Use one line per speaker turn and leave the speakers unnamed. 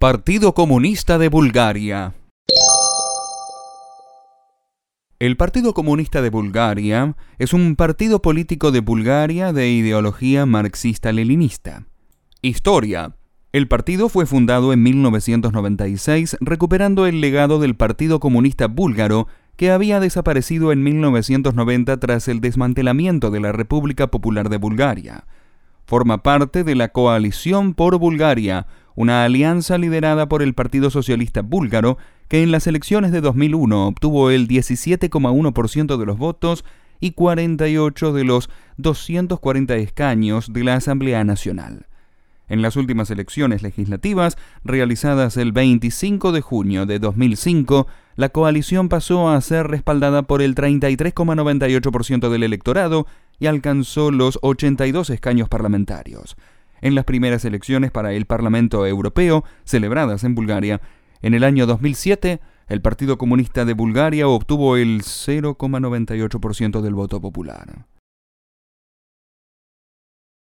Partido Comunista de Bulgaria El Partido Comunista de Bulgaria es un partido político de Bulgaria de ideología marxista-leninista. Historia. El partido fue fundado en 1996 recuperando el legado del Partido Comunista Búlgaro que había desaparecido en 1990 tras el desmantelamiento de la República Popular de Bulgaria. Forma parte de la Coalición por Bulgaria, una alianza liderada por el Partido Socialista Búlgaro, que en las elecciones de 2001 obtuvo el 17,1% de los votos y 48 de los 240 escaños de la Asamblea Nacional. En las últimas elecciones legislativas, realizadas el 25 de junio de 2005, la coalición pasó a ser respaldada por el 33,98% del electorado y alcanzó los 82 escaños parlamentarios. En las primeras elecciones para el Parlamento Europeo, celebradas en Bulgaria, en el año 2007, el Partido Comunista de Bulgaria obtuvo el 0,98% del voto popular.